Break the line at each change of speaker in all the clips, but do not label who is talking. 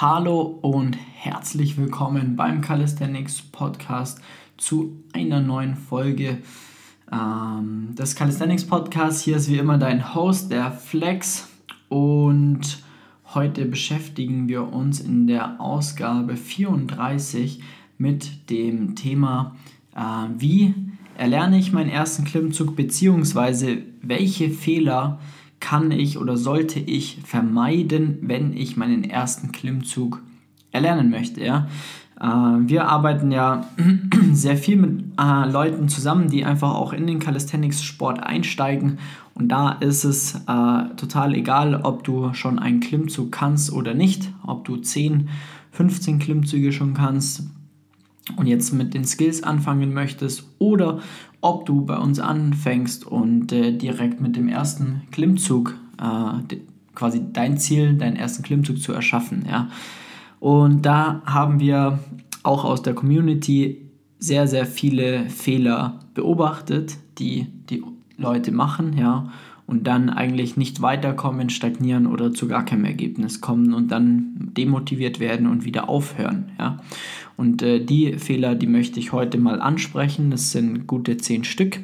Hallo und herzlich willkommen beim Calisthenics Podcast zu einer neuen Folge ähm, des Calisthenics Podcasts. Hier ist wie immer dein Host, der Flex. Und heute beschäftigen wir uns in der Ausgabe 34 mit dem Thema, äh, wie erlerne ich meinen ersten Klimmzug, beziehungsweise welche Fehler kann ich oder sollte ich vermeiden, wenn ich meinen ersten Klimmzug erlernen möchte. Ja? Äh, wir arbeiten ja sehr viel mit äh, Leuten zusammen, die einfach auch in den Calisthenics-Sport einsteigen. Und da ist es äh, total egal, ob du schon einen Klimmzug kannst oder nicht, ob du 10, 15 Klimmzüge schon kannst und jetzt mit den Skills anfangen möchtest oder ob du bei uns anfängst und äh, direkt mit dem ersten Klimmzug äh, quasi dein Ziel, deinen ersten Klimmzug zu erschaffen. Ja. Und da haben wir auch aus der Community sehr, sehr viele Fehler beobachtet, die die Leute machen, ja, und dann eigentlich nicht weiterkommen, stagnieren oder zu gar keinem Ergebnis kommen und dann demotiviert werden und wieder aufhören. Ja. Und äh, die Fehler, die möchte ich heute mal ansprechen. Das sind gute zehn Stück.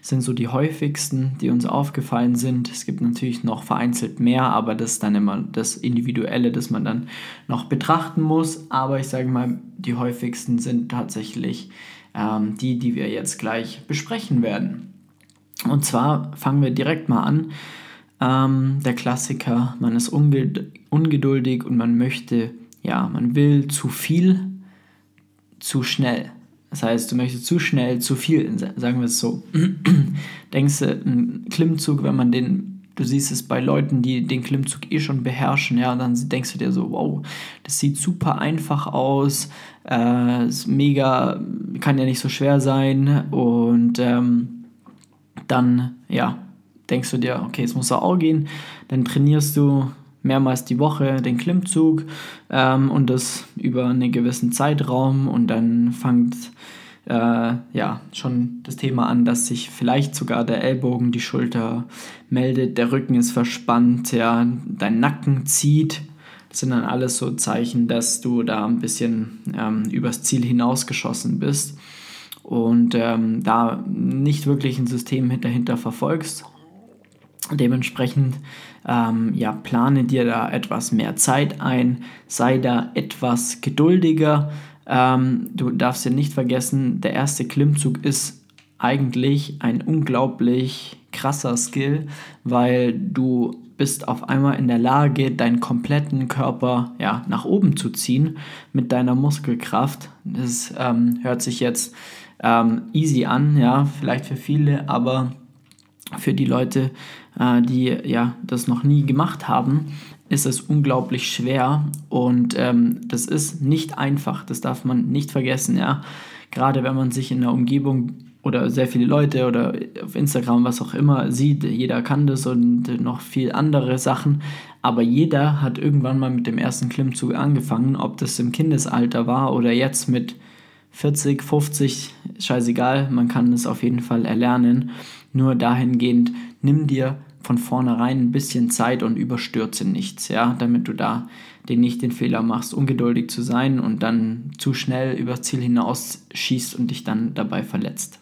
Das sind so die häufigsten, die uns aufgefallen sind. Es gibt natürlich noch vereinzelt mehr, aber das ist dann immer das Individuelle, das man dann noch betrachten muss. Aber ich sage mal, die häufigsten sind tatsächlich ähm, die, die wir jetzt gleich besprechen werden. Und zwar fangen wir direkt mal an. Ähm, der Klassiker, man ist ungeduldig und man möchte, ja, man will zu viel, zu schnell. Das heißt, du möchtest zu schnell, zu viel, sagen wir es so. Denkst du, ein Klimmzug, wenn man den, du siehst es bei Leuten, die den Klimmzug eh schon beherrschen, ja, dann denkst du dir so, wow, das sieht super einfach aus, äh, ist mega, kann ja nicht so schwer sein und ähm, dann ja, denkst du dir, okay, es muss auch gehen, dann trainierst du mehrmals die Woche den Klimmzug ähm, und das über einen gewissen Zeitraum. Und dann fängt äh, ja schon das Thema an, dass sich vielleicht sogar der Ellbogen, die Schulter meldet, der Rücken ist verspannt, ja, dein Nacken zieht. Das sind dann alles so Zeichen, dass du da ein bisschen ähm, übers Ziel hinausgeschossen bist und ähm, da nicht wirklich ein System dahinter verfolgst. Dementsprechend ähm, ja, plane dir da etwas mehr Zeit ein, sei da etwas geduldiger. Ähm, du darfst dir nicht vergessen, der erste Klimmzug ist eigentlich ein unglaublich krasser Skill, weil du bist auf einmal in der Lage, deinen kompletten Körper ja, nach oben zu ziehen mit deiner Muskelkraft. Das ähm, hört sich jetzt ähm, easy an, ja, vielleicht für viele, aber für die Leute, äh, die ja das noch nie gemacht haben, ist es unglaublich schwer und ähm, das ist nicht einfach, das darf man nicht vergessen, ja. Gerade wenn man sich in der Umgebung oder sehr viele Leute oder auf Instagram, was auch immer, sieht, jeder kann das und noch viel andere Sachen, aber jeder hat irgendwann mal mit dem ersten Klimmzug angefangen, ob das im Kindesalter war oder jetzt mit 40, 50, scheißegal, man kann es auf jeden Fall erlernen. Nur dahingehend, nimm dir von vornherein ein bisschen Zeit und überstürze nichts, ja, damit du da den nicht den Fehler machst, ungeduldig zu sein und dann zu schnell übers Ziel hinaus schießt und dich dann dabei verletzt.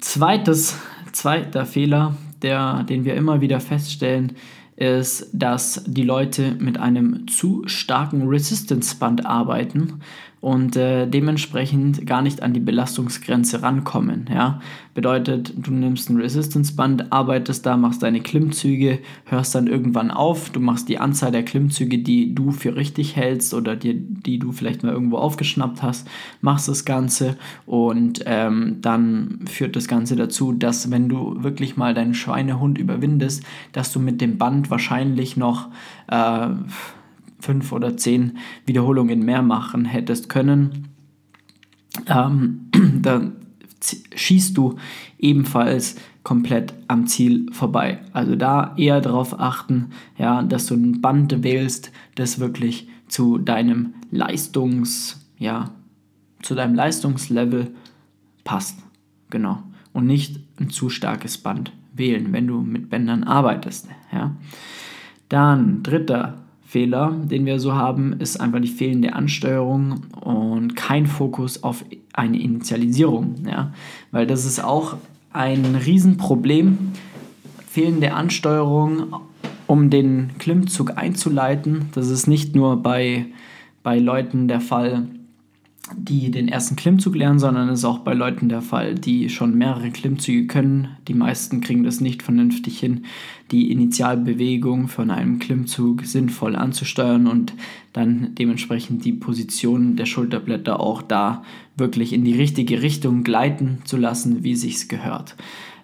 Zweites, zweiter Fehler, der, den wir immer wieder feststellen, ist, dass die Leute mit einem zu starken Resistance-Band arbeiten und äh, dementsprechend gar nicht an die Belastungsgrenze rankommen. Ja? Bedeutet, du nimmst ein Resistance-Band, arbeitest da, machst deine Klimmzüge, hörst dann irgendwann auf, du machst die Anzahl der Klimmzüge, die du für richtig hältst oder die, die du vielleicht mal irgendwo aufgeschnappt hast, machst das Ganze und ähm, dann führt das Ganze dazu, dass wenn du wirklich mal deinen Schweinehund überwindest, dass du mit dem Band wahrscheinlich noch äh, fünf oder zehn Wiederholungen mehr machen hättest können, ähm, dann schießt du ebenfalls komplett am Ziel vorbei. Also da eher darauf achten, ja, dass du ein Band wählst, das wirklich zu deinem Leistungs, ja, zu deinem Leistungslevel passt. Genau. Und nicht ein zu starkes Band wählen, wenn du mit Bändern arbeitest. Ja. Dann dritter Fehler, den wir so haben, ist einfach die fehlende Ansteuerung und kein Fokus auf eine Initialisierung. Ja? Weil das ist auch ein Riesenproblem. Fehlende Ansteuerung, um den Klimmzug einzuleiten. Das ist nicht nur bei, bei Leuten der Fall, die den ersten Klimmzug lernen, sondern es ist auch bei Leuten der Fall, die schon mehrere Klimmzüge können. Die meisten kriegen das nicht vernünftig hin, die Initialbewegung von einem Klimmzug sinnvoll anzusteuern und dann dementsprechend die Position der Schulterblätter auch da wirklich in die richtige Richtung gleiten zu lassen, wie sich's gehört.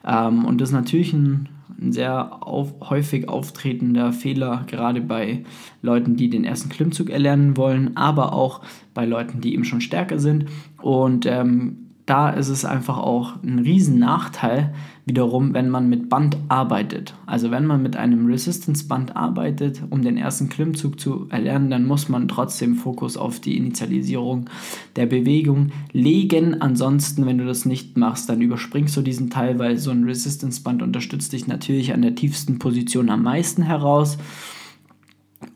Ähm, und das ist natürlich ein ein sehr auf, häufig auftretender Fehler, gerade bei Leuten, die den ersten Klimmzug erlernen wollen, aber auch bei Leuten, die eben schon stärker sind. Und ähm, da ist es einfach auch ein riesen Nachteil wiederum, wenn man mit Band arbeitet. Also wenn man mit einem Resistance-Band arbeitet, um den ersten Klimmzug zu erlernen, dann muss man trotzdem Fokus auf die Initialisierung der Bewegung legen. Ansonsten, wenn du das nicht machst, dann überspringst du diesen Teil, weil so ein Resistance-Band unterstützt dich natürlich an der tiefsten Position am meisten heraus.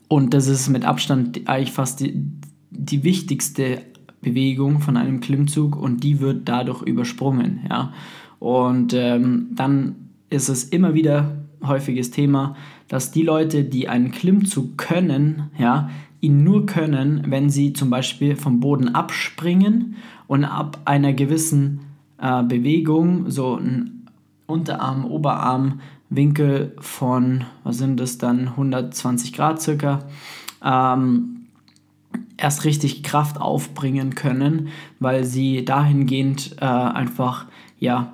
Und das ist mit Abstand eigentlich fast die, die wichtigste Bewegung von einem Klimmzug und die wird dadurch übersprungen. Ja? Und ähm, dann ist es immer wieder häufiges Thema, dass die Leute, die einen Klimmzug können, ja, ihn nur können, wenn sie zum Beispiel vom Boden abspringen und ab einer gewissen äh, Bewegung, so ein Unterarm, Oberarm, Winkel von, was sind das dann, 120 Grad circa, ähm, erst richtig Kraft aufbringen können, weil sie dahingehend äh, einfach ja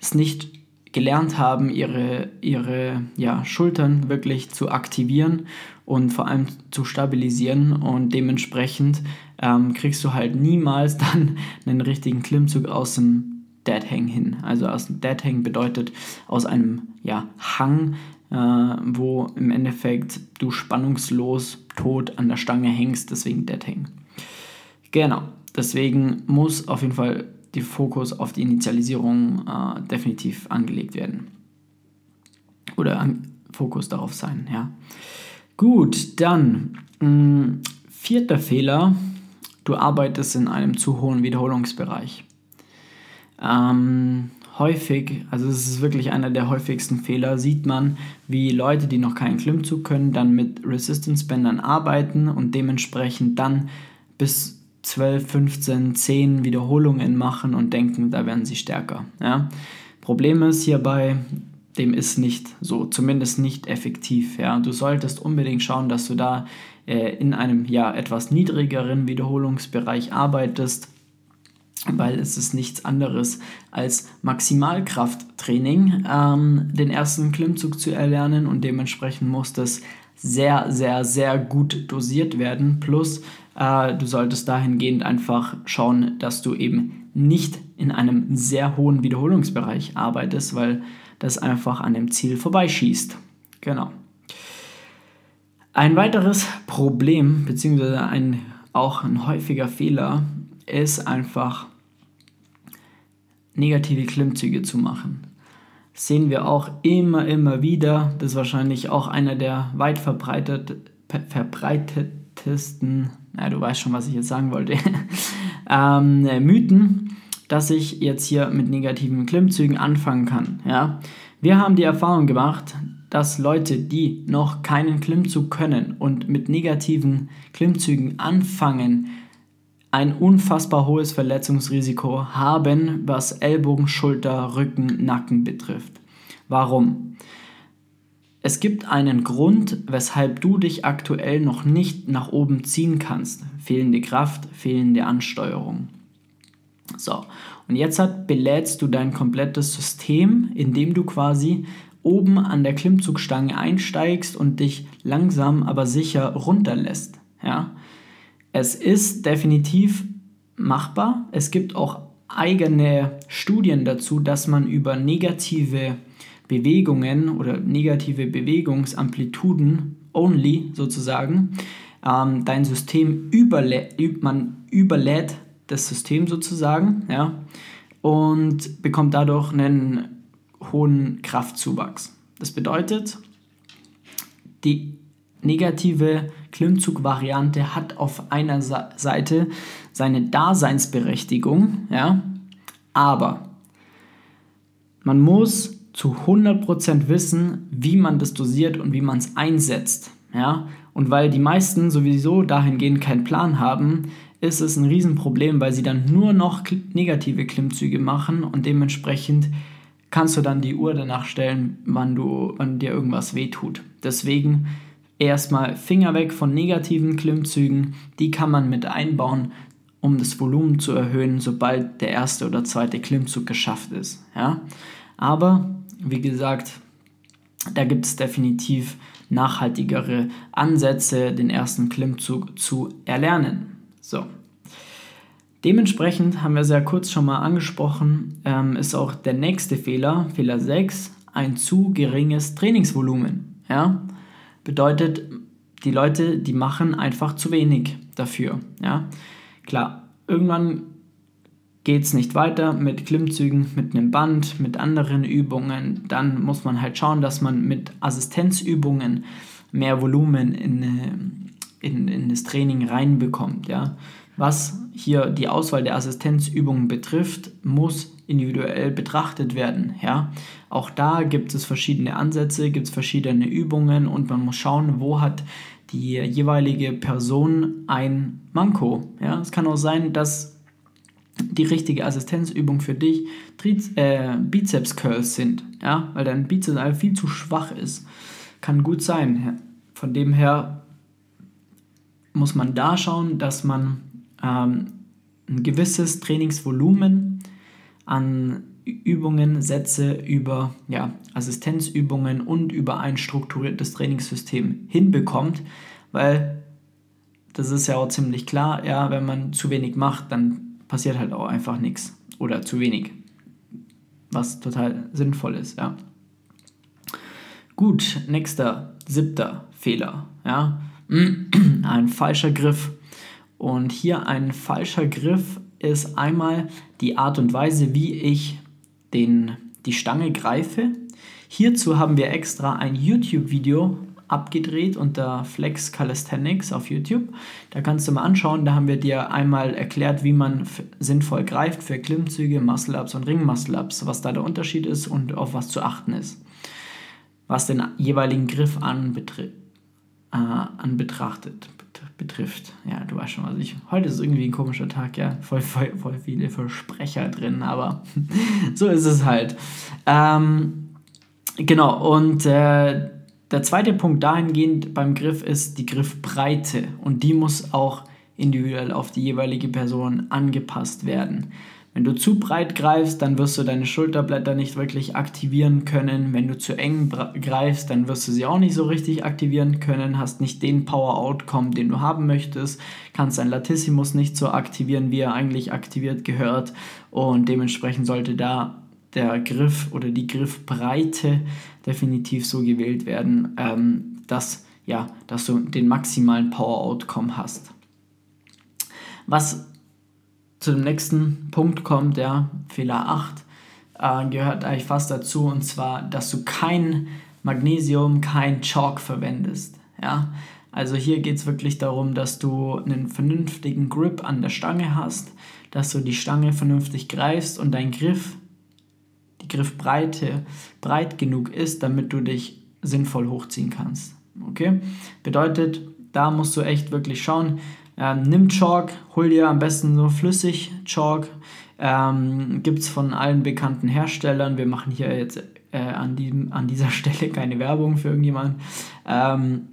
es nicht gelernt haben, ihre, ihre ja, Schultern wirklich zu aktivieren und vor allem zu stabilisieren und dementsprechend ähm, kriegst du halt niemals dann einen richtigen Klimmzug aus dem Dead Hang hin. Also aus dem Dead Hang bedeutet aus einem ja, Hang äh, wo im Endeffekt du spannungslos tot an der Stange hängst, deswegen Dead Hang. Genau, deswegen muss auf jeden Fall der Fokus auf die Initialisierung äh, definitiv angelegt werden. Oder an, Fokus darauf sein, ja. Gut, dann mh, mm, vierter Fehler, du arbeitest in einem zu hohen Wiederholungsbereich. Ähm, häufig, also es ist wirklich einer der häufigsten Fehler, sieht man, wie Leute, die noch keinen Klimmzug können, dann mit Resistance-Bändern arbeiten und dementsprechend dann bis 12, 15, 10 Wiederholungen machen und denken, da werden sie stärker. Ja? Problem ist hierbei, dem ist nicht so, zumindest nicht effektiv. Ja? Du solltest unbedingt schauen, dass du da äh, in einem ja, etwas niedrigeren Wiederholungsbereich arbeitest weil es ist nichts anderes als Maximalkrafttraining, ähm, den ersten Klimmzug zu erlernen und dementsprechend muss das sehr, sehr, sehr gut dosiert werden. Plus, äh, du solltest dahingehend einfach schauen, dass du eben nicht in einem sehr hohen Wiederholungsbereich arbeitest, weil das einfach an dem Ziel vorbeischießt. Genau. Ein weiteres Problem, beziehungsweise ein, auch ein häufiger Fehler, ist einfach negative Klimmzüge zu machen. Das sehen wir auch immer, immer wieder. Das ist wahrscheinlich auch einer der weit verbreitet, verbreitetsten, na, du weißt schon, was ich jetzt sagen wollte, ähm, Mythen, dass ich jetzt hier mit negativen Klimmzügen anfangen kann. Ja? Wir haben die Erfahrung gemacht, dass Leute, die noch keinen Klimmzug können und mit negativen Klimmzügen anfangen, ein unfassbar hohes Verletzungsrisiko haben, was Ellbogen, Schulter, Rücken, Nacken betrifft. Warum? Es gibt einen Grund, weshalb du dich aktuell noch nicht nach oben ziehen kannst. Fehlende Kraft, fehlende Ansteuerung. So, und jetzt hat, belädst du dein komplettes System, indem du quasi oben an der Klimmzugstange einsteigst und dich langsam aber sicher runterlässt. Ja? Es ist definitiv machbar. Es gibt auch eigene Studien dazu, dass man über negative Bewegungen oder negative Bewegungsamplituden only sozusagen ähm, dein System überlädt, man überlädt das System sozusagen, ja, und bekommt dadurch einen hohen Kraftzuwachs. Das bedeutet, die negative Klimmzugvariante hat auf einer Seite seine Daseinsberechtigung, ja, aber man muss zu 100% wissen, wie man das dosiert und wie man es einsetzt, ja, und weil die meisten sowieso dahingehend keinen Plan haben, ist es ein Riesenproblem, weil sie dann nur noch negative Klimmzüge machen und dementsprechend kannst du dann die Uhr danach stellen, wann, du, wann dir irgendwas wehtut. Deswegen erstmal Finger weg von negativen Klimmzügen, die kann man mit einbauen, um das Volumen zu erhöhen, sobald der erste oder zweite Klimmzug geschafft ist. Ja? Aber wie gesagt, da gibt es definitiv nachhaltigere Ansätze, den ersten Klimmzug zu erlernen. So. Dementsprechend haben wir sehr kurz schon mal angesprochen, ähm, ist auch der nächste Fehler, Fehler 6, ein zu geringes Trainingsvolumen. Ja? Bedeutet, die Leute, die machen einfach zu wenig dafür. Ja? Klar, irgendwann geht es nicht weiter mit Klimmzügen, mit einem Band, mit anderen Übungen. Dann muss man halt schauen, dass man mit Assistenzübungen mehr Volumen in, in, in das Training reinbekommt. Ja? Was hier die Auswahl der Assistenzübungen betrifft, muss individuell betrachtet werden. Ja? Auch da gibt es verschiedene Ansätze, gibt es verschiedene Übungen und man muss schauen, wo hat die jeweilige Person ein Manko. Ja? Es kann auch sein, dass die richtige Assistenzübung für dich Triz äh, Bizeps Curls sind, ja? weil dein Bizeps viel zu schwach ist. Kann gut sein. Von dem her muss man da schauen, dass man ähm, ein gewisses Trainingsvolumen an Übungen setze über ja, Assistenzübungen und über ein strukturiertes Trainingssystem hinbekommt, weil das ist ja auch ziemlich klar, ja, wenn man zu wenig macht, dann passiert halt auch einfach nichts oder zu wenig, was total sinnvoll ist, ja. Gut, nächster, siebter Fehler, ja, ein falscher Griff und hier ein falscher Griff ist einmal die Art und Weise, wie ich den, die Stange greife. Hierzu haben wir extra ein YouTube-Video abgedreht unter Flex Calisthenics auf YouTube. Da kannst du mal anschauen. Da haben wir dir einmal erklärt, wie man sinnvoll greift für Klimmzüge, Muscle-Ups und Ring-Muscle-Ups, was da der Unterschied ist und auf was zu achten ist. Was den jeweiligen Griff anbetrifft. Äh, anbetrachtet betrifft. Ja, du weißt schon, was ich. Heute ist irgendwie ein komischer Tag, ja. Voll, voll, voll viele Versprecher drin, aber so ist es halt. Ähm, genau, und äh, der zweite Punkt dahingehend beim Griff ist die Griffbreite und die muss auch individuell auf die jeweilige Person angepasst werden. Wenn du zu breit greifst, dann wirst du deine Schulterblätter nicht wirklich aktivieren können. Wenn du zu eng greifst, dann wirst du sie auch nicht so richtig aktivieren können, hast nicht den Power-Outcome, den du haben möchtest, kannst dein Latissimus nicht so aktivieren, wie er eigentlich aktiviert gehört und dementsprechend sollte da der Griff oder die Griffbreite definitiv so gewählt werden, ähm, dass, ja, dass du den maximalen Power-Outcome hast. Was zu dem nächsten Punkt kommt, der Fehler 8, äh, gehört eigentlich fast dazu, und zwar, dass du kein Magnesium, kein Chalk verwendest. Ja? Also hier geht es wirklich darum, dass du einen vernünftigen Grip an der Stange hast, dass du die Stange vernünftig greifst und dein Griff, die Griffbreite breit genug ist, damit du dich sinnvoll hochziehen kannst. Okay? Bedeutet, da musst du echt wirklich schauen, ähm, nimm Chalk, hol dir am besten so flüssig Chalk. Ähm, Gibt es von allen bekannten Herstellern. Wir machen hier jetzt äh, an, diesem, an dieser Stelle keine Werbung für irgendjemanden. Ähm,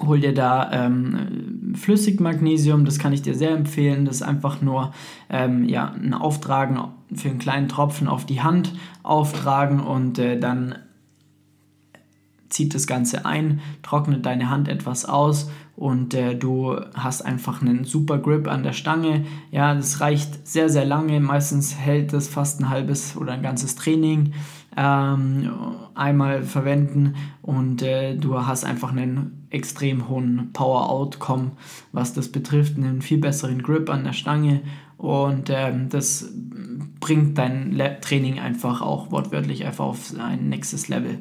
hol dir da ähm, Flüssigmagnesium, das kann ich dir sehr empfehlen. Das ist einfach nur ähm, ja, ein Auftragen für einen kleinen Tropfen auf die Hand auftragen und äh, dann zieht das Ganze ein, trocknet deine Hand etwas aus und äh, du hast einfach einen super Grip an der Stange. Ja, das reicht sehr, sehr lange. Meistens hält das fast ein halbes oder ein ganzes Training ähm, einmal verwenden und äh, du hast einfach einen extrem hohen Power Outcome, was das betrifft, einen viel besseren Grip an der Stange und ähm, das bringt dein Training einfach auch wortwörtlich einfach auf ein nächstes Level.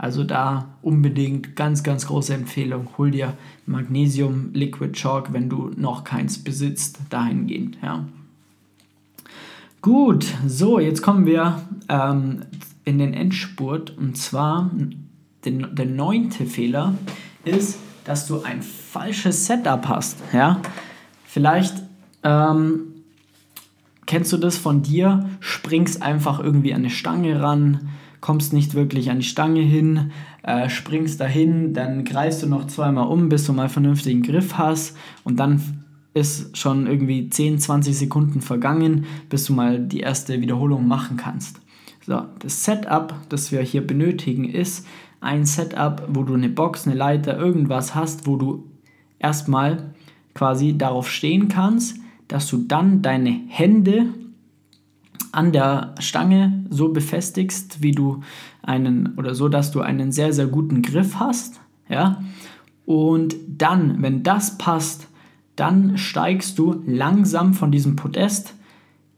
Also da unbedingt ganz, ganz große Empfehlung. Hol dir Magnesium Liquid Chalk, wenn du noch keins besitzt, dahingehend. Ja. Gut, so, jetzt kommen wir ähm, in den Endspurt. Und zwar den, der neunte Fehler ist, dass du ein falsches Setup hast. Ja? Vielleicht ähm, kennst du das von dir, springst einfach irgendwie an eine Stange ran, kommst nicht wirklich an die Stange hin, äh, springst dahin, dann greifst du noch zweimal um, bis du mal vernünftigen Griff hast und dann ist schon irgendwie 10, 20 Sekunden vergangen, bis du mal die erste Wiederholung machen kannst. So, das Setup, das wir hier benötigen, ist ein Setup, wo du eine Box, eine Leiter, irgendwas hast, wo du erstmal quasi darauf stehen kannst, dass du dann deine Hände an der Stange so befestigst, wie du einen oder so, dass du einen sehr, sehr guten Griff hast. Ja? Und dann, wenn das passt, dann steigst du langsam von diesem Podest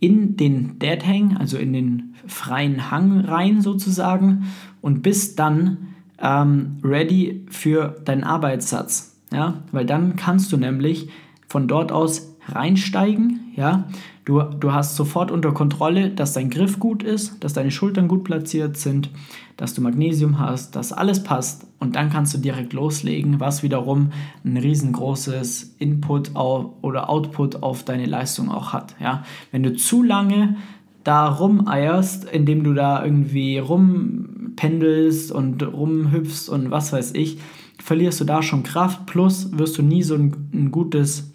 in den Dead Hang, also in den freien Hang rein sozusagen und bist dann ähm, ready für deinen Arbeitssatz. Ja? Weil dann kannst du nämlich von dort aus reinsteigen. Ja? Du, du hast sofort unter Kontrolle, dass dein Griff gut ist, dass deine Schultern gut platziert sind, dass du Magnesium hast, dass alles passt und dann kannst du direkt loslegen, was wiederum ein riesengroßes Input oder Output auf deine Leistung auch hat. Ja? Wenn du zu lange da rumeierst, indem du da irgendwie rumpendelst und rumhüpfst und was weiß ich, verlierst du da schon Kraft, plus wirst du nie so ein, ein gutes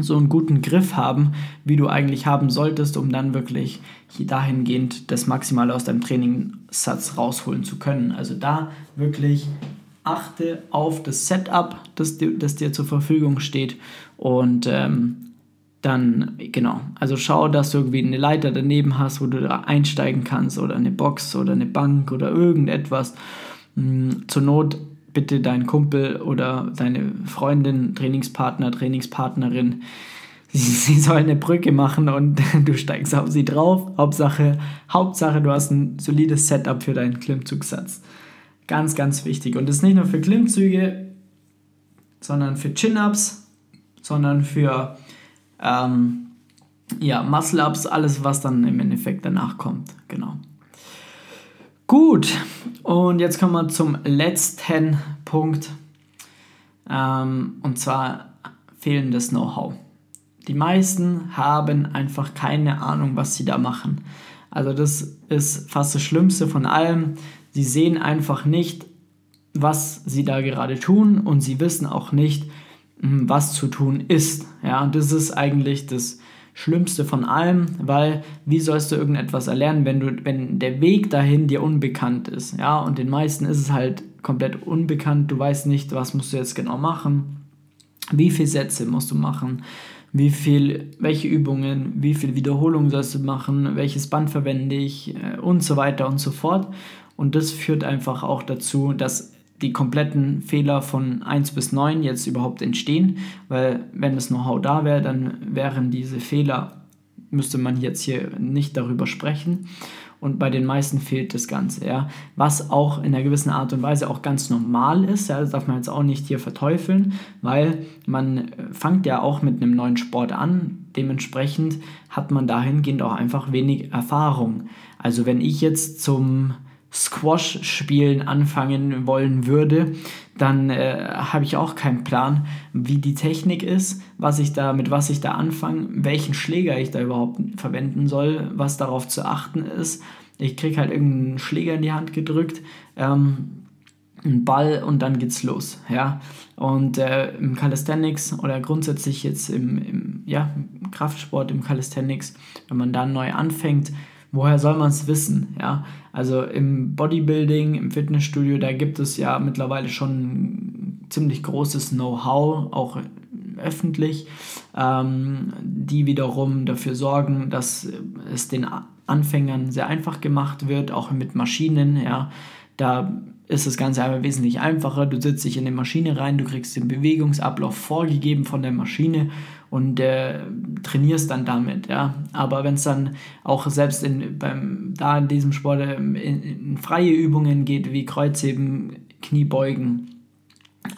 so einen guten Griff haben, wie du eigentlich haben solltest, um dann wirklich dahingehend das Maximale aus deinem Trainingssatz rausholen zu können. Also da wirklich achte auf das Setup, das, das dir zur Verfügung steht und ähm, dann, genau, also schau, dass du irgendwie eine Leiter daneben hast, wo du da einsteigen kannst oder eine Box oder eine Bank oder irgendetwas. Hm, zur Not bitte deinen Kumpel oder deine Freundin, Trainingspartner, Trainingspartnerin, sie soll eine Brücke machen und du steigst auf sie drauf. Hauptsache, Hauptsache, du hast ein solides Setup für deinen Klimmzugsatz. Ganz, ganz wichtig. Und das ist nicht nur für Klimmzüge, sondern für Chin-Ups, sondern für ähm, ja, Muscle-Ups, alles, was dann im Endeffekt danach kommt. Genau. Gut, und jetzt kommen wir zum letzten Punkt. Ähm, und zwar fehlendes Know-how. Die meisten haben einfach keine Ahnung, was sie da machen. Also das ist fast das Schlimmste von allem. Sie sehen einfach nicht, was sie da gerade tun und sie wissen auch nicht, hm, was zu tun ist. Ja, und das ist eigentlich das Schlimmste von allem, weil wie sollst du irgendetwas erlernen, wenn du, wenn der Weg dahin dir unbekannt ist, ja, und den meisten ist es halt komplett unbekannt, du weißt nicht, was musst du jetzt genau machen, wie viele Sätze musst du machen, wie viel, welche Übungen, wie viel Wiederholungen sollst du machen, welches Band verwende ich? Äh, und so weiter und so fort. Und das führt einfach auch dazu, dass die kompletten Fehler von 1 bis 9 jetzt überhaupt entstehen, weil wenn das Know-how da wäre, dann wären diese Fehler, müsste man jetzt hier nicht darüber sprechen. Und bei den meisten fehlt das Ganze, ja. Was auch in einer gewissen Art und Weise auch ganz normal ist, ja, das darf man jetzt auch nicht hier verteufeln, weil man fängt ja auch mit einem neuen Sport an. Dementsprechend hat man dahingehend auch einfach wenig Erfahrung. Also wenn ich jetzt zum Squash-Spielen anfangen wollen würde, dann äh, habe ich auch keinen Plan, wie die Technik ist, was ich da, mit was ich da anfange, welchen Schläger ich da überhaupt verwenden soll, was darauf zu achten ist. Ich kriege halt irgendeinen Schläger in die Hand gedrückt, ähm, einen Ball und dann geht's los. Ja? Und äh, im Calisthenics oder grundsätzlich jetzt im, im, ja, im Kraftsport, im Calisthenics, wenn man da neu anfängt, woher soll man es wissen? Ja, also im Bodybuilding, im Fitnessstudio, da gibt es ja mittlerweile schon ziemlich großes Know-how, auch öffentlich, ähm, die wiederum dafür sorgen, dass es den Anfängern sehr einfach gemacht wird, auch mit Maschinen. Ja, da ist das Ganze einfach wesentlich einfacher. Du setzt dich in die Maschine rein, du kriegst den Bewegungsablauf vorgegeben von der Maschine und äh, trainierst dann damit, ja. Aber wenn es dann auch selbst in, beim, da in diesem Sport ähm, in, in freie Übungen geht, wie Kreuzheben, Kniebeugen,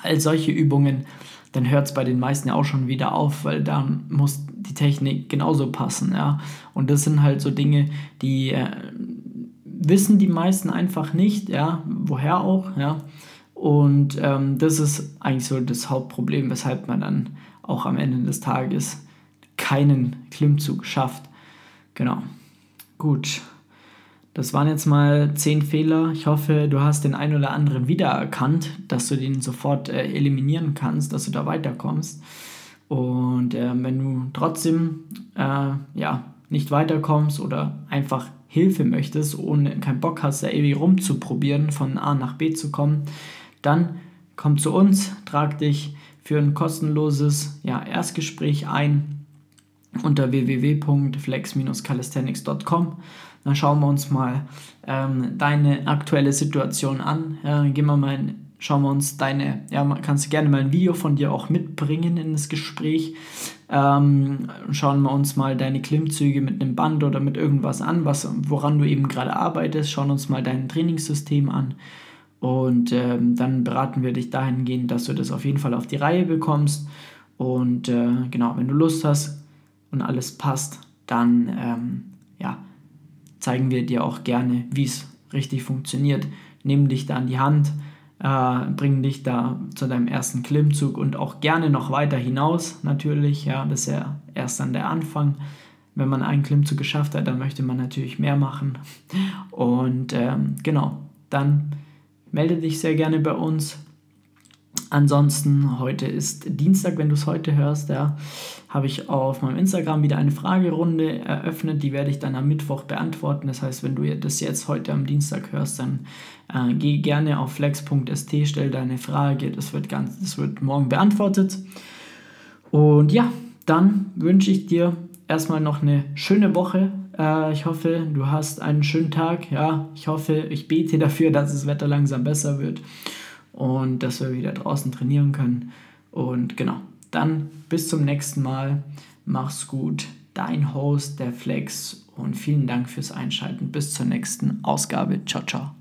all solche Übungen, dann hört es bei den meisten ja auch schon wieder auf, weil da muss die Technik genauso passen, ja. Und das sind halt so Dinge, die äh, wissen die meisten einfach nicht, ja, woher auch, ja. Und ähm, das ist eigentlich so das Hauptproblem, weshalb man dann auch am Ende des Tages keinen Klimmzug schafft. Genau. Gut. Das waren jetzt mal zehn Fehler. Ich hoffe, du hast den einen oder anderen wiedererkannt, dass du den sofort äh, eliminieren kannst, dass du da weiterkommst. Und äh, wenn du trotzdem äh, ja, nicht weiterkommst oder einfach Hilfe möchtest und keinen Bock hast, da ewig rumzuprobieren, von A nach B zu kommen, dann komm zu uns, trag dich für ein kostenloses ja, Erstgespräch ein unter www.flex-calisthenics.com. Dann schauen wir uns mal ähm, deine aktuelle Situation an. Ja, gehen wir mal in, schauen wir uns deine, ja, kannst du gerne mal ein Video von dir auch mitbringen in das Gespräch. Ähm, schauen wir uns mal deine Klimmzüge mit einem Band oder mit irgendwas an, was, woran du eben gerade arbeitest. Schauen uns mal dein Trainingssystem an. Und ähm, dann beraten wir dich dahingehend, dass du das auf jeden Fall auf die Reihe bekommst. Und äh, genau, wenn du Lust hast und alles passt, dann ähm, ja, zeigen wir dir auch gerne, wie es richtig funktioniert. Nehmen dich da an die Hand, äh, bringen dich da zu deinem ersten Klimmzug und auch gerne noch weiter hinaus natürlich. Ja, das ist ja erst dann der Anfang. Wenn man einen Klimmzug geschafft hat, dann möchte man natürlich mehr machen. Und ähm, genau, dann melde dich sehr gerne bei uns. Ansonsten, heute ist Dienstag, wenn du es heute hörst, ja, habe ich auf meinem Instagram wieder eine Fragerunde eröffnet. Die werde ich dann am Mittwoch beantworten. Das heißt, wenn du das jetzt heute am Dienstag hörst, dann äh, geh gerne auf flex.st, stell deine Frage. Das wird, ganz, das wird morgen beantwortet. Und ja, dann wünsche ich dir erstmal noch eine schöne Woche. Äh, ich hoffe, du hast einen schönen Tag. Ja, ich hoffe, ich bete dafür, dass das Wetter langsam besser wird und dass wir wieder draußen trainieren können. Und genau, dann bis zum nächsten Mal. Mach's gut. Dein Host, der Flex. Und vielen Dank fürs Einschalten. Bis zur nächsten Ausgabe. Ciao, ciao.